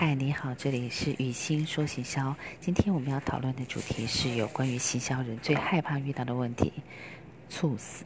嗨你好这里是雨欣说行销。今天我们要讨论的主题是有关于行销人最害怕遇到的问题猝死。